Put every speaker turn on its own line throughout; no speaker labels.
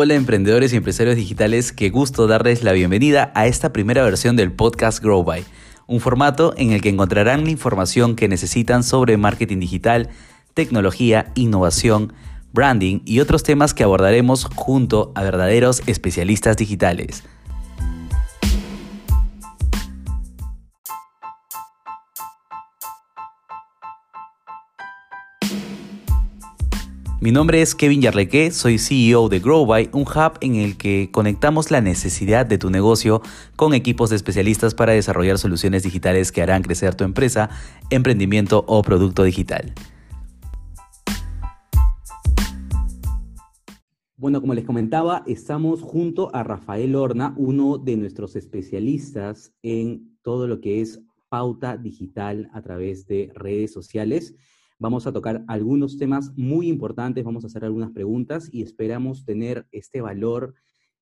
Hola emprendedores y empresarios digitales, qué gusto darles la bienvenida a esta primera versión del podcast Grow By, un formato en el que encontrarán la información que necesitan sobre marketing digital, tecnología, innovación, branding y otros temas que abordaremos junto a verdaderos especialistas digitales. Mi nombre es Kevin Yarleque, soy CEO de GrowBy, un hub en el que conectamos la necesidad de tu negocio con equipos de especialistas para desarrollar soluciones digitales que harán crecer tu empresa, emprendimiento o producto digital. Bueno, como les comentaba, estamos junto a Rafael Horna, uno de nuestros especialistas en todo lo que es pauta digital a través de redes sociales. Vamos a tocar algunos temas muy importantes, vamos a hacer algunas preguntas y esperamos tener este valor,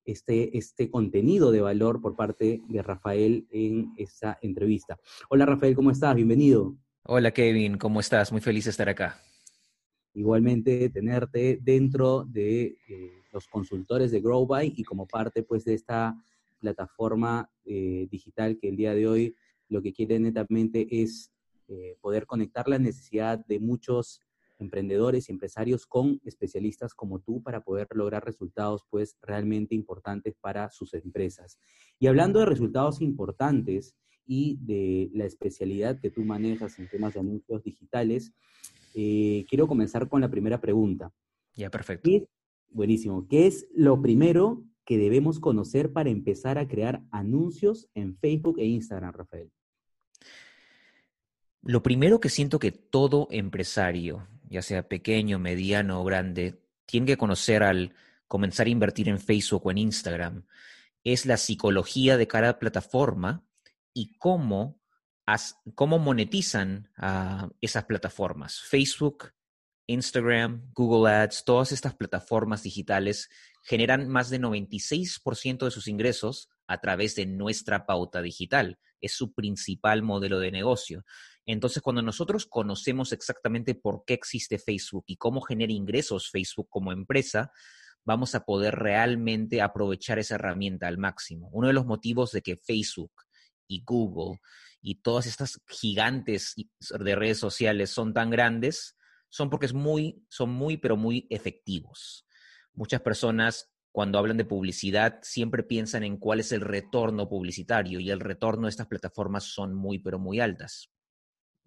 este, este contenido de valor por parte de Rafael en esta entrevista. Hola Rafael, ¿cómo estás? Bienvenido.
Hola Kevin, ¿cómo estás? Muy feliz de estar acá.
Igualmente tenerte dentro de eh, los consultores de GrowBy y como parte pues de esta plataforma eh, digital que el día de hoy lo que quiere netamente es eh, poder conectar la necesidad de muchos emprendedores y empresarios con especialistas como tú para poder lograr resultados pues realmente importantes para sus empresas. Y hablando de resultados importantes y de la especialidad que tú manejas en temas de anuncios digitales, eh, quiero comenzar con la primera pregunta.
Ya, perfecto.
buenísimo. ¿Qué es lo primero que debemos conocer para empezar a crear anuncios en Facebook e Instagram, Rafael?
Lo primero que siento que todo empresario, ya sea pequeño, mediano o grande, tiene que conocer al comenzar a invertir en Facebook o en Instagram es la psicología de cada plataforma y cómo, cómo monetizan esas plataformas. Facebook, Instagram, Google Ads, todas estas plataformas digitales generan más de 96% de sus ingresos a través de nuestra pauta digital. Es su principal modelo de negocio. Entonces, cuando nosotros conocemos exactamente por qué existe Facebook y cómo genera ingresos Facebook como empresa, vamos a poder realmente aprovechar esa herramienta al máximo. Uno de los motivos de que Facebook y Google y todas estas gigantes de redes sociales son tan grandes son porque es muy, son muy, pero muy efectivos. Muchas personas cuando hablan de publicidad siempre piensan en cuál es el retorno publicitario y el retorno de estas plataformas son muy, pero muy altas.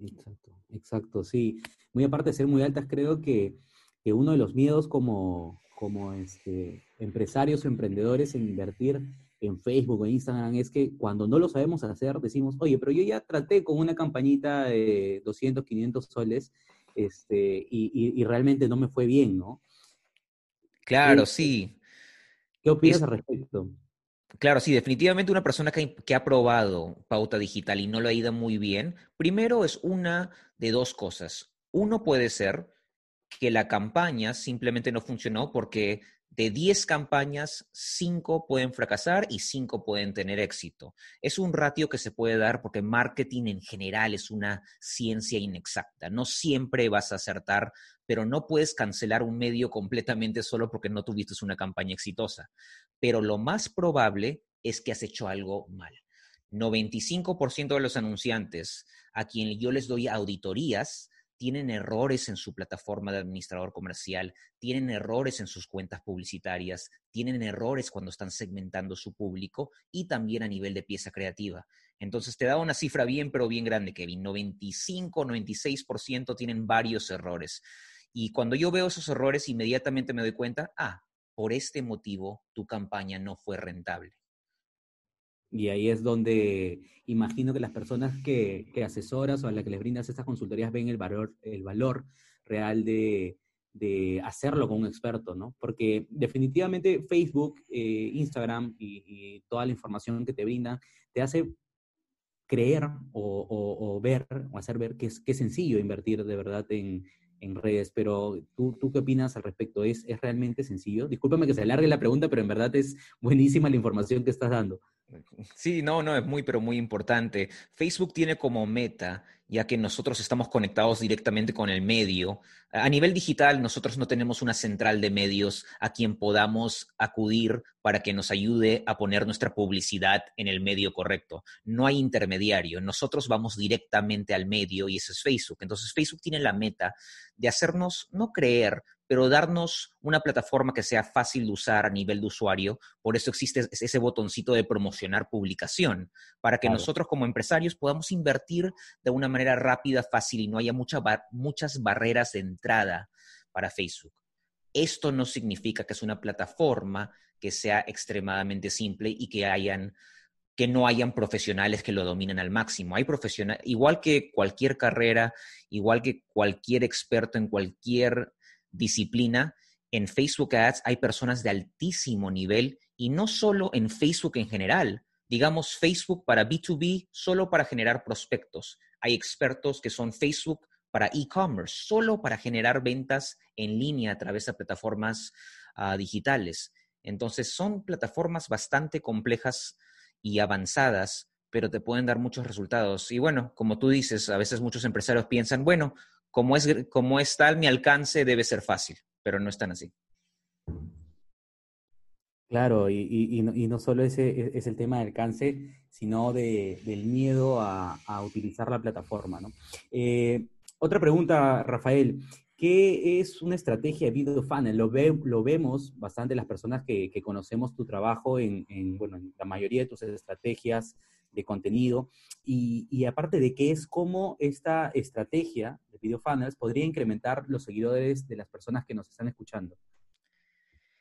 Exacto, exacto, sí. Muy aparte de ser muy altas, creo que, uno de los miedos como, como este, empresarios o emprendedores en invertir en Facebook o en Instagram es que cuando no lo sabemos hacer, decimos, oye, pero yo ya traté con una campañita de 200, 500 soles este, y, realmente no me fue bien, ¿no?
Claro, sí.
¿Qué opinas al respecto?
Claro, sí, definitivamente una persona que, ha probado pauta digital y no lo ha ido muy bien, primero es una de dos cosas. Uno puede ser que la campaña simplemente no funcionó porque de 10 campañas, 5 pueden fracasar y 5 pueden tener éxito. Es un ratio que se puede dar porque marketing en general es una ciencia inexacta. No siempre vas a acertar, pero no puedes cancelar un medio completamente solo porque no tuviste una campaña exitosa. Pero lo más probable es que has hecho algo mal. 95% de los anunciantes a quien yo les doy auditorías tienen errores en su plataforma de administrador comercial, tienen errores en sus cuentas publicitarias, tienen errores cuando están segmentando su público y también a nivel de pieza creativa. Entonces te da una cifra bien, pero bien grande, Kevin. 95, 96% tienen varios errores. Y cuando yo veo esos errores, inmediatamente me doy cuenta, ah, por este motivo tu campaña no fue rentable.
Y ahí es donde imagino que las personas que, que, asesoras o a las que les brindas estas consultorías ven el valor, el valor real de, de hacerlo con un experto, ¿no? Porque definitivamente Facebook, eh, Instagram y, toda la información que te brindan te hace creer o, o, ver o hacer ver que es, que sencillo invertir de verdad en, en redes, pero ¿tú, ¿tú qué opinas al respecto? ¿Es, ¿Es realmente sencillo? Discúlpame que se alargue la pregunta, pero en verdad es buenísima la información que estás dando.
Sí, no, no, es muy, pero muy importante. Facebook tiene como meta ya que nosotros estamos conectados directamente con el medio. A nivel digital, nosotros no tenemos una central de medios a quien podamos acudir para que nos ayude a poner nuestra publicidad en el medio correcto. No hay intermediario. Nosotros vamos directamente al medio y ese es Facebook. Entonces, Facebook tiene la meta de hacernos no creer, pero darnos una plataforma que sea fácil de usar a nivel de usuario. Por eso existe ese botoncito de promocionar publicación, para que nosotros como empresarios podamos invertir de una manera rápida, fácil y no haya muchas barreras de entrada para Facebook. Esto no significa que es una plataforma que sea extremadamente simple y que hayan que no hayan profesionales que lo dominen al máximo. Hay profesionales, igual que cualquier carrera, igual que cualquier experto en cualquier disciplina, en Facebook Ads hay personas de altísimo nivel y no solo en Facebook en general. Digamos, Facebook para B2B, solo para generar prospectos. Hay expertos que son Facebook para e-commerce, solo para generar ventas en línea a través de plataformas ah, digitales. Entonces, son plataformas bastante complejas y avanzadas, pero te pueden dar muchos resultados. Y bueno, como tú dices, a veces muchos empresarios piensan, bueno, como, es, como está a mi alcance, debe ser fácil, pero no es tan así.
Claro, y, no, solo ese e, es el tema del alcance, sino del miedo a, utilizar la plataforma. Eh, otra pregunta, Rafael. ¿Qué es una estrategia de video funnel? Lo, lo vemos bastante las personas que, conocemos tu trabajo en, bueno, en la mayoría de tus estrategias de contenido. Y, aparte de qué es cómo esta estrategia de video funnels podría incrementar los seguidores de las personas que nos están escuchando.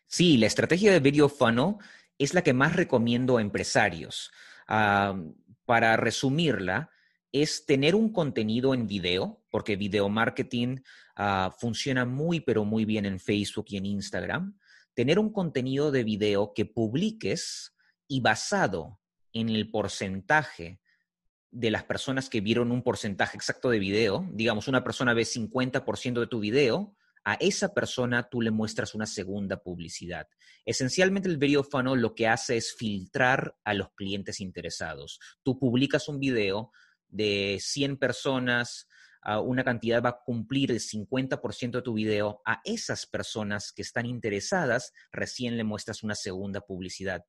Sí, la estrategia de video funnel es la que más recomiendo a empresarios. Ah, para resumirla, es tener un contenido en video, porque video marketing ah, funciona muy, pero muy bien en Facebook y en Instagram. Tener un contenido de video que publiques y basado en el porcentaje de las personas que vieron un porcentaje exacto de video, digamos, una persona ve 50% de tu video, a esa persona tú le muestras una segunda publicidad. Esencialmente el video lo que hace es filtrar a los clientes interesados. Tú publicas un video de 100 personas, una cantidad va a cumplir el 50% de tu video, a esas personas que están interesadas recién le muestras una segunda publicidad.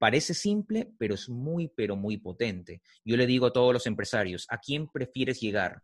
Parece simple, pero es muy, pero muy potente. Yo le digo a todos los empresarios, ¿a quién prefieres llegar?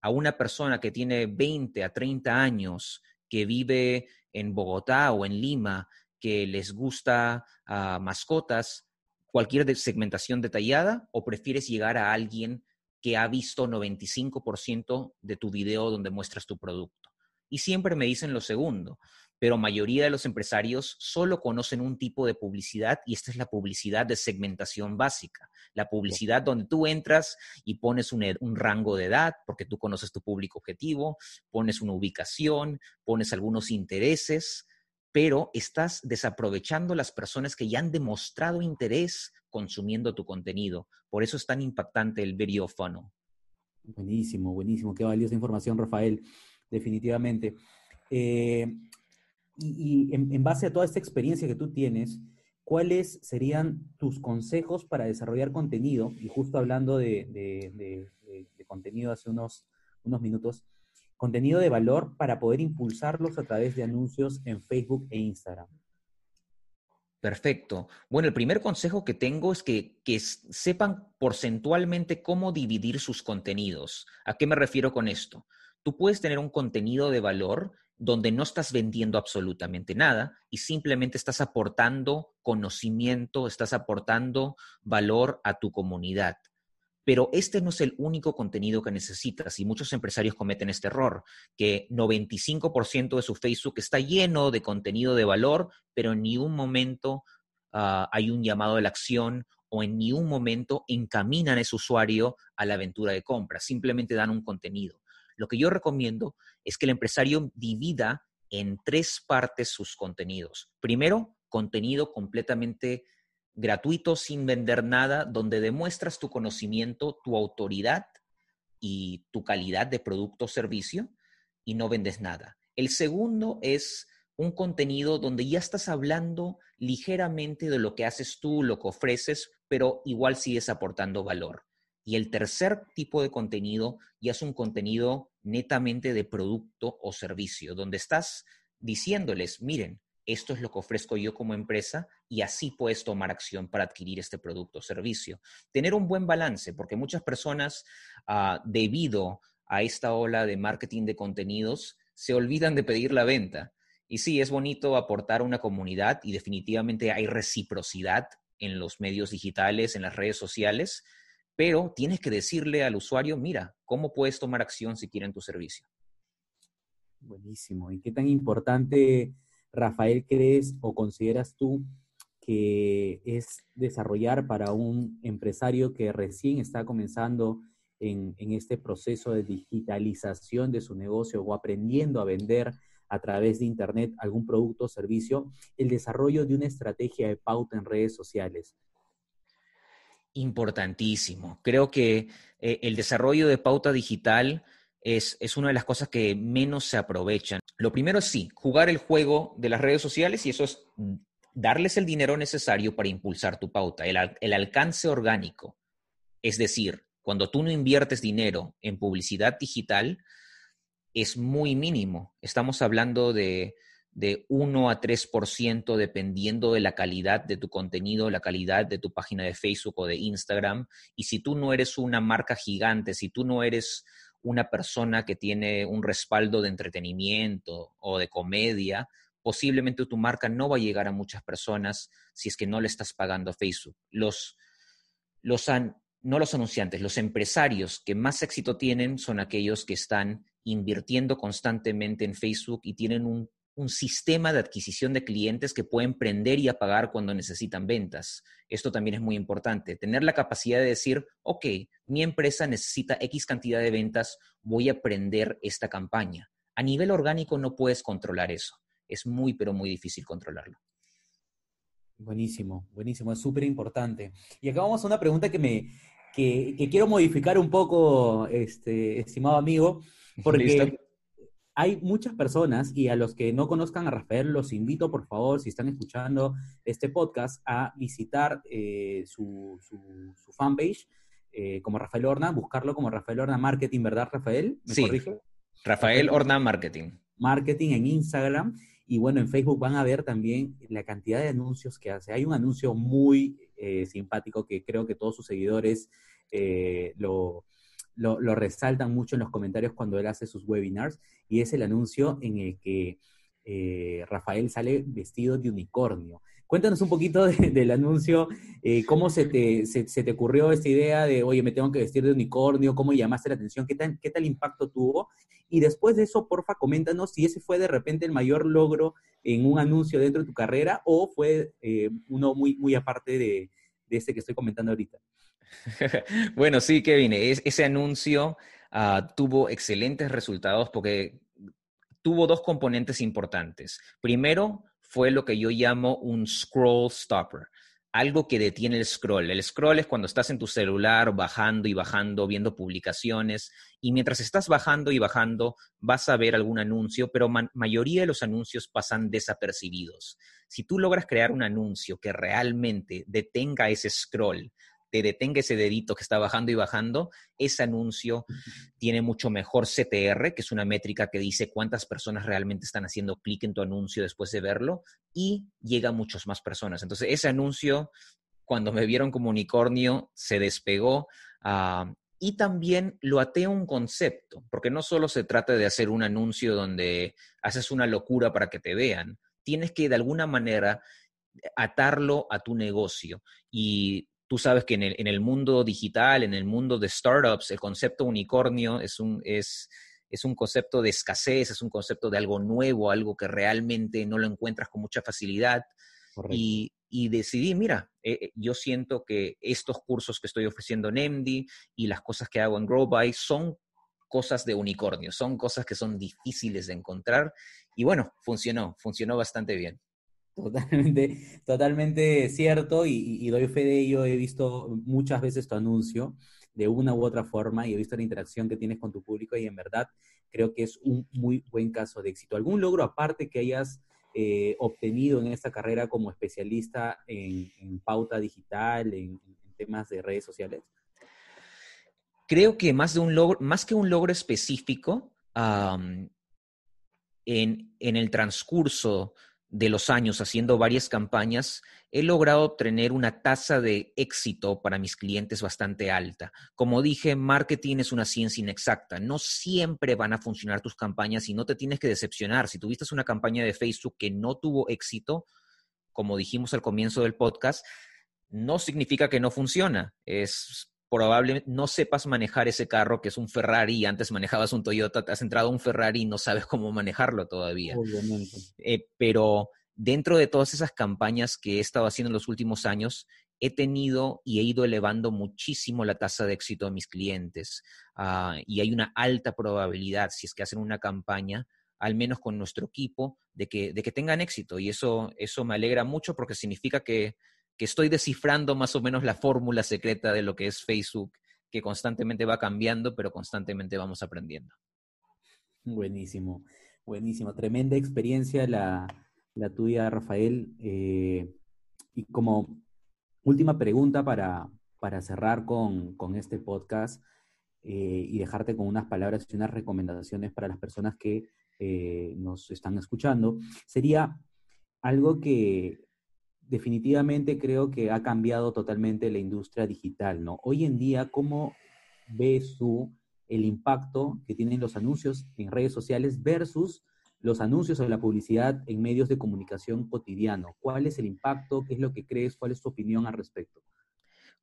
¿A una persona que tiene 20 a 30 años, que vive en Bogotá o en Lima, que les gusta ah, mascotas, cualquier segmentación detallada, o prefieres llegar a alguien que ha visto 95% de tu video donde muestras tu producto? Y siempre me dicen lo segundo pero mayoría de los empresarios solo conocen un tipo de publicidad y esta es la publicidad de segmentación básica, la publicidad donde tú entras y pones un, un, rango de edad porque tú conoces tu público objetivo, pones una ubicación, pones algunos intereses, pero estás desaprovechando las personas que ya han demostrado interés consumiendo tu contenido. Por eso es tan impactante el video funnel.
Buenísimo, buenísimo. Qué valiosa información, Rafael. Definitivamente. Eh, y, en, base a toda esta experiencia que tú tienes, ¿cuáles serían tus consejos para desarrollar contenido? Y justo hablando de, contenido hace unos, unos minutos, contenido de valor para poder impulsarlos a través de anuncios en Facebook e Instagram.
Perfecto. Bueno, el primer consejo que tengo es que, que, sepan porcentualmente cómo dividir sus contenidos. ¿A qué me refiero con esto? Tú puedes tener un contenido de valor donde no estás vendiendo absolutamente nada y simplemente estás aportando conocimiento, estás aportando valor a tu comunidad. Pero este no es el único contenido que necesitas y muchos empresarios cometen este error, que 95% de su Facebook está lleno de contenido de valor, pero en ni un momento ah, hay un llamado a la acción o en ni un momento encaminan a ese usuario a la aventura de compra, simplemente dan un contenido. Lo que yo recomiendo es que el empresario divida en tres partes sus contenidos. Primero, contenido completamente gratuito, sin vender nada, donde demuestras tu conocimiento, tu autoridad y tu calidad de producto o servicio y no vendes nada. El segundo es un contenido donde ya estás hablando ligeramente de lo que haces tú, lo que ofreces, pero igual sigues aportando valor. Y el tercer tipo de contenido ya es un contenido netamente de producto o servicio, donde estás diciéndoles, miren, esto es lo que ofrezco yo como empresa y así puedes tomar acción para adquirir este producto o servicio. Tener un buen balance, porque muchas personas, ah, debido a esta ola de marketing de contenidos, se olvidan de pedir la venta. Y sí, es bonito aportar a una comunidad y definitivamente hay reciprocidad en los medios digitales, en las redes sociales, pero tienes que decirle al usuario, mira, ¿cómo puedes tomar acción si quieren tu servicio?
Buenísimo. ¿Y qué tan importante, Rafael, crees o consideras tú que es desarrollar para un empresario que recién está comenzando en, en, este proceso de digitalización de su negocio o aprendiendo a vender a través de Internet algún producto o servicio, el desarrollo de una estrategia de pauta en redes sociales?
Importantísimo. Creo que eh, el desarrollo de pauta digital es, es, una de las cosas que menos se aprovechan. Lo primero es sí, jugar el juego de las redes sociales y eso es darles el dinero necesario para impulsar tu pauta, el, el alcance orgánico. Es decir, cuando tú no inviertes dinero en publicidad digital, es muy mínimo. Estamos hablando de, de 1 a 3% dependiendo de la calidad de tu contenido, la calidad de tu página de Facebook o de Instagram. Y si tú no eres una marca gigante, si tú no eres una persona que tiene un respaldo de entretenimiento o de comedia, posiblemente tu marca no va a llegar a muchas personas si es que no le estás pagando a Facebook. Los, los no los anunciantes, los empresarios que más éxito tienen son aquellos que están invirtiendo constantemente en Facebook y tienen un, sistema de adquisición de clientes que pueden prender y apagar cuando necesitan ventas. Esto también es muy importante, tener la capacidad de decir, ok, mi empresa necesita X cantidad de ventas, voy a prender esta campaña. A nivel orgánico no puedes controlar eso. Es muy, pero muy difícil controlarlo.
Buenísimo, buenísimo, es súper importante. Y acá vamos a una pregunta que me que, que, quiero modificar un poco, este, estimado amigo, porque hay muchas personas, y a los que no conozcan a Rafael, los invito, por favor, si están escuchando este podcast, a visitar eh, su, su, fanpage eh, como Rafael Horna, buscarlo como Rafael Horna Marketing, ¿verdad, Rafael?
¿Me sí. corrige? Rafael Horna Marketing.
Marketing en Instagram. Y bueno, en Facebook van a ver también la cantidad de anuncios que hace. Hay un anuncio muy eh, simpático que creo que todos sus seguidores lo, lo, resaltan mucho en los comentarios cuando él hace sus webinars, y es el anuncio en el que eh, Rafael sale vestido de unicornio. Cuéntanos un poquito del anuncio, eh, cómo se te, se, te, ocurrió esta idea de, oye, me tengo que vestir de unicornio, cómo llamaste la atención, qué tal, qué tal impacto tuvo. Y después de eso, porfa, coméntanos si ese fue de repente el mayor logro en un anuncio dentro de tu carrera o fue eh, uno muy, muy aparte de, de ese que estoy comentando ahorita.
bueno, sí, Kevin, ese anuncio ah, tuvo excelentes resultados porque tuvo dos componentes importantes. Primero, fue lo que yo llamo un scroll stopper, algo que detiene el scroll. El scroll es cuando estás en tu celular bajando y bajando, viendo publicaciones, y mientras estás bajando y bajando vas a ver algún anuncio, pero la mayoría de los anuncios pasan desapercibidos. Si tú logras crear un anuncio que realmente detenga ese scroll, te detenga ese dedito que está bajando y bajando, ese anuncio tiene mucho mejor CTR, que es una métrica que dice cuántas personas realmente están haciendo clic en tu anuncio después de verlo, y llega a muchas más personas. Entonces, ese anuncio, cuando me vieron como unicornio, se despegó. Ah, y también lo atea un concepto, porque no solo se trata de hacer un anuncio donde haces una locura para que te vean, tienes que de alguna manera atarlo a tu negocio. Y Tú sabes que en el, mundo digital, en el mundo de startups, el concepto unicornio es un, es, es un concepto de escasez, es un concepto de algo nuevo, algo que realmente no lo encuentras con mucha facilidad. Y, y, decidí, mira, eh, eh, yo siento que estos cursos que estoy ofreciendo en MD y las cosas que hago en GrowBy son cosas de unicornio, son cosas que son difíciles de encontrar. Y bueno, funcionó, funcionó bastante bien.
Totalmente, totalmente cierto y, doy fe de ello. He visto muchas veces tu anuncio de una u otra forma y he visto la interacción que tienes con tu público y en verdad creo que es un muy buen caso de éxito. ¿Algún logro aparte que hayas eh, obtenido en esta carrera como especialista en, pauta digital, en, temas de redes sociales?
Creo que más, de un logro, más que un logro específico, en, en el transcurso de los años haciendo varias campañas, he logrado tener una tasa de éxito para mis clientes bastante alta. Como dije, marketing es una ciencia inexacta. No siempre van a funcionar tus campañas y no te tienes que decepcionar. Si tuviste una campaña de Facebook que no tuvo éxito, como dijimos al comienzo del podcast, no significa que no funciona. Es probablemente no sepas manejar ese carro que es un Ferrari antes manejabas un Toyota, te has entrado a un Ferrari y no sabes cómo manejarlo todavía. Obviamente. Eh, pero dentro de todas esas campañas que he estado haciendo en los últimos años, he tenido y he ido elevando muchísimo la tasa de éxito de mis clientes. Ah, y hay una alta probabilidad, si es que hacen una campaña, al menos con nuestro equipo, de que, de que tengan éxito. Y eso, eso me alegra mucho porque significa que que estoy descifrando más o menos la fórmula secreta de lo que es Facebook, que constantemente va cambiando, pero constantemente vamos aprendiendo.
Buenísimo, buenísimo. Tremenda experiencia la, tuya, Rafael. Eh, y como última pregunta para, para cerrar con, este podcast eh, y dejarte con unas palabras y unas recomendaciones para las personas que eh, nos están escuchando, sería algo que definitivamente creo que ha cambiado totalmente la industria digital, ¿no? Hoy en día, ¿cómo ves tú el impacto que tienen los anuncios en redes sociales versus los anuncios o la publicidad en medios de comunicación cotidiano? ¿Cuál es el impacto? ¿Qué es lo que crees? ¿Cuál es tu opinión al respecto?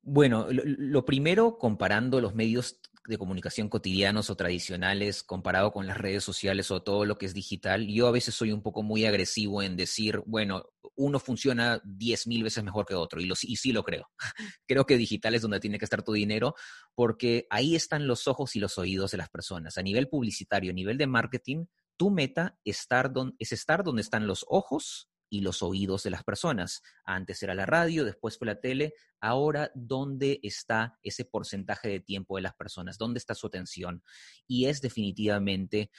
Bueno, lo, primero, comparando los medios de comunicación cotidianos o tradicionales, comparado con las redes sociales o todo lo que es digital, yo a veces soy un poco muy agresivo en decir, bueno, uno funciona diez mil veces mejor que otro, y, lo, y sí lo creo. creo que digital es donde tiene que estar tu dinero, porque ahí están los ojos y los oídos de las personas. A nivel publicitario, a nivel de marketing, tu meta estar es estar donde están los ojos y los oídos de las personas. Antes era la radio, después fue la tele. Ahora, ¿dónde está ese porcentaje de tiempo de las personas? ¿Dónde está su atención? Y es definitivamente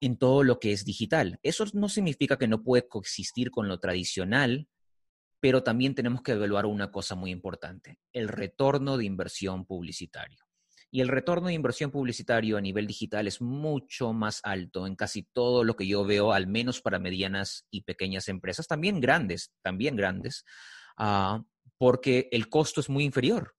en todo lo que es digital. Eso no significa que no puede coexistir con lo tradicional, pero también tenemos que evaluar una cosa muy importante, el retorno de inversión publicitario. Y el retorno de inversión publicitario a nivel digital es mucho más alto en casi todo lo que yo veo, al menos para medianas y pequeñas empresas, también grandes, también grandes, ah, porque el costo es muy inferior.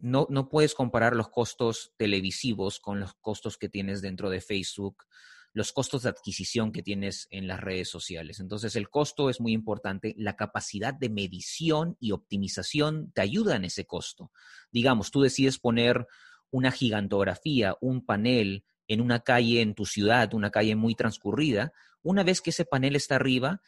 No, no puedes comparar los costos televisivos con los costos que tienes dentro de Facebook, los costos de adquisición que tienes en las redes sociales. Entonces, el costo es muy importante. La capacidad de medición y optimización te ayuda en ese costo. Digamos, tú decides poner una gigantografía, un panel en una calle en tu ciudad, una calle muy transcurrida, una vez que ese panel está arriba,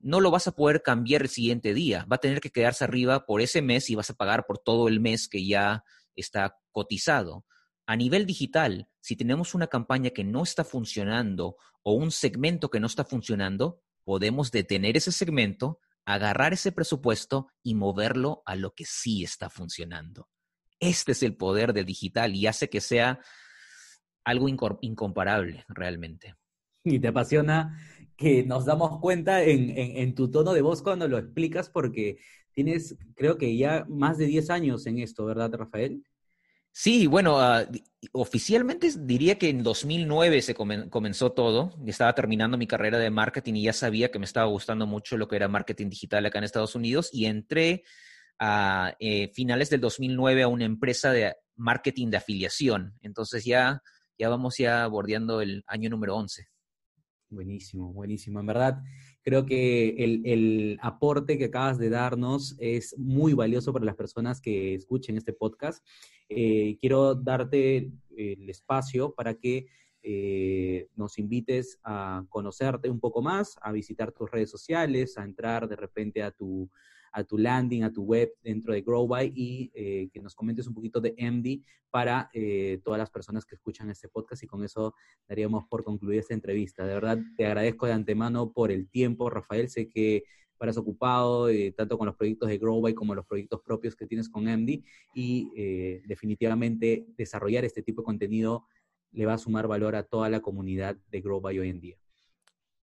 no lo vas a poder cambiar el siguiente día. Va a tener que quedarse arriba por ese mes y vas a pagar por todo el mes que ya está cotizado. A nivel digital, si tenemos una campaña que no está funcionando o un segmento que no está funcionando, podemos detener ese segmento, agarrar ese presupuesto y moverlo a lo que sí está funcionando. Este es el poder de digital y hace que sea algo incomparable realmente.
Y te apasiona que nos damos cuenta en, tu tono de voz cuando lo explicas, porque tienes, creo que ya más de 10 años en esto, ¿verdad, Rafael?
Sí, bueno, ah, oficialmente diría que en 2009 se comenzó todo. Estaba terminando mi carrera de marketing y ya sabía que me estaba gustando mucho lo que era marketing digital acá en Estados Unidos y entré a eh, finales del 2009 a una empresa de marketing de afiliación. Entonces ya, ya vamos ya bordeando el año número 11.
Buenísimo, buenísimo. En verdad, creo que el, aporte que acabas de darnos es muy valioso para las personas que escuchen este podcast. Eh, quiero darte el espacio para que eh, nos invites a conocerte un poco más, a visitar tus redes sociales, a entrar de repente a tu, a tu landing, a tu web dentro de GrowBy y eh, que nos comentes un poquito de MD para eh, todas las personas que escuchan este podcast y con eso daríamos por concluir esta entrevista. De verdad, te agradezco de antemano por el tiempo, Rafael. Sé que paras ocupado eh, tanto con los proyectos de GrowBy como los proyectos propios que tienes con MD y definitivamente desarrollar este tipo de contenido le va a sumar valor a toda la comunidad de GrowBy hoy en día.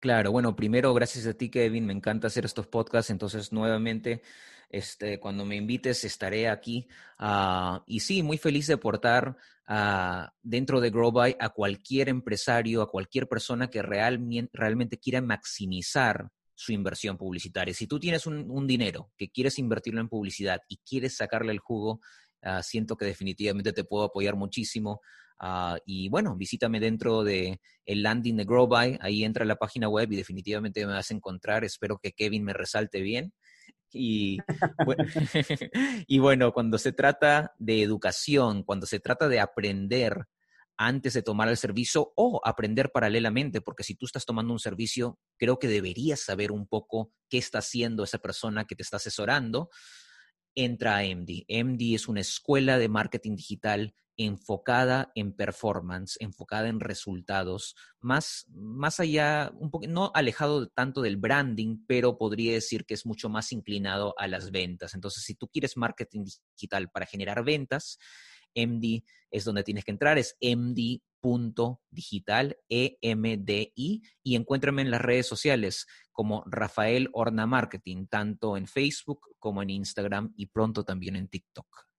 Claro, bueno, primero gracias a ti, Kevin, me encanta hacer estos podcasts, entonces nuevamente, este, cuando me invites estaré aquí. Ah, y sí, muy feliz de aportar uh, dentro de GrowBy a cualquier empresario, a cualquier persona que realmente quiera maximizar su inversión publicitaria. Si tú tienes un, dinero que quieres invertirlo en publicidad y quieres sacarle el jugo, ah, siento que definitivamente te puedo apoyar muchísimo. Ah, y bueno, visítame dentro de el landing de GrowBy, ahí entra la página web y definitivamente me vas a encontrar. Espero que Kevin me resalte bien. Y, y bueno, cuando se trata de educación, cuando se trata de aprender antes de tomar el servicio o aprender paralelamente, porque si tú estás tomando un servicio, creo que deberías saber un poco qué está haciendo esa persona que te está asesorando. Entra a MD. MD es una escuela de marketing digital enfocada en performance, enfocada en resultados, más, más allá, un poco, no alejado tanto del branding, pero podría decir que es mucho más inclinado a las ventas. Entonces, si tú quieres marketing digital para generar ventas, MD es donde tienes que entrar, es md.digital, E-M-D-I, y encuéntrame en las redes sociales como Rafael Horna Marketing, tanto en Facebook como en Instagram y pronto también en TikTok.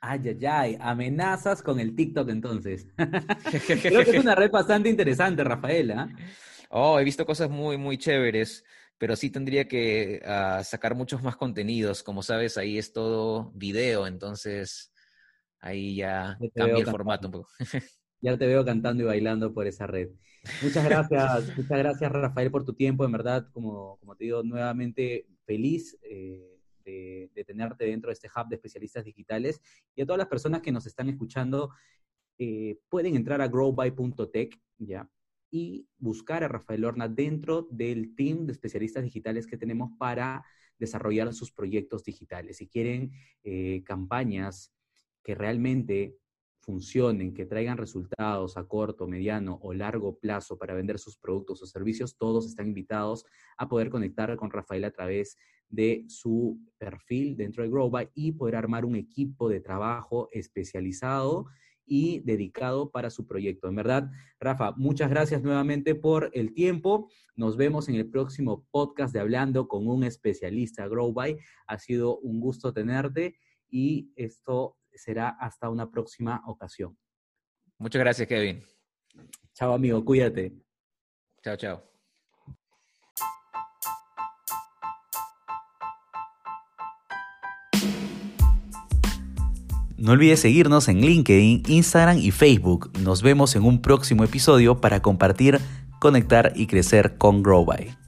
Ay, ay, ay, amenazas con el TikTok entonces. Creo que es una red bastante interesante, Rafaela.
Oh, he visto cosas muy, muy chéveres, pero sí tendría que ah, sacar muchos más contenidos. Como sabes, ahí es todo video, entonces Ahí ya, cambia el formato un poco.
ya te veo cantando y bailando por esa red. Muchas gracias, muchas gracias Rafael por tu tiempo, en verdad, como, como te digo, nuevamente feliz eh, de, tenerte dentro de este hub de especialistas digitales y a todas las personas que nos están escuchando, eh, pueden entrar a growby.tech, ¿ya? Y buscar a Rafael Horna dentro del team de especialistas digitales que tenemos para desarrollar sus proyectos digitales. Si quieren eh, campañas que realmente funcionen, que traigan resultados a corto, mediano o largo plazo para vender sus productos o servicios, todos están invitados a poder conectar con Rafael a través de su perfil dentro de Growby y poder armar un equipo de trabajo especializado y dedicado para su proyecto. En verdad, Rafa, muchas gracias nuevamente por el tiempo. Nos vemos en el próximo podcast de Hablando con un especialista Growby. Ha sido un gusto tenerte y esto será hasta una próxima ocasión.
Muchas gracias, Kevin.
Chao, amigo, cuídate.
Chao, chao.
No olvides seguirnos en LinkedIn, Instagram y Facebook. Nos vemos en un próximo episodio para compartir, conectar y crecer con GrowBy.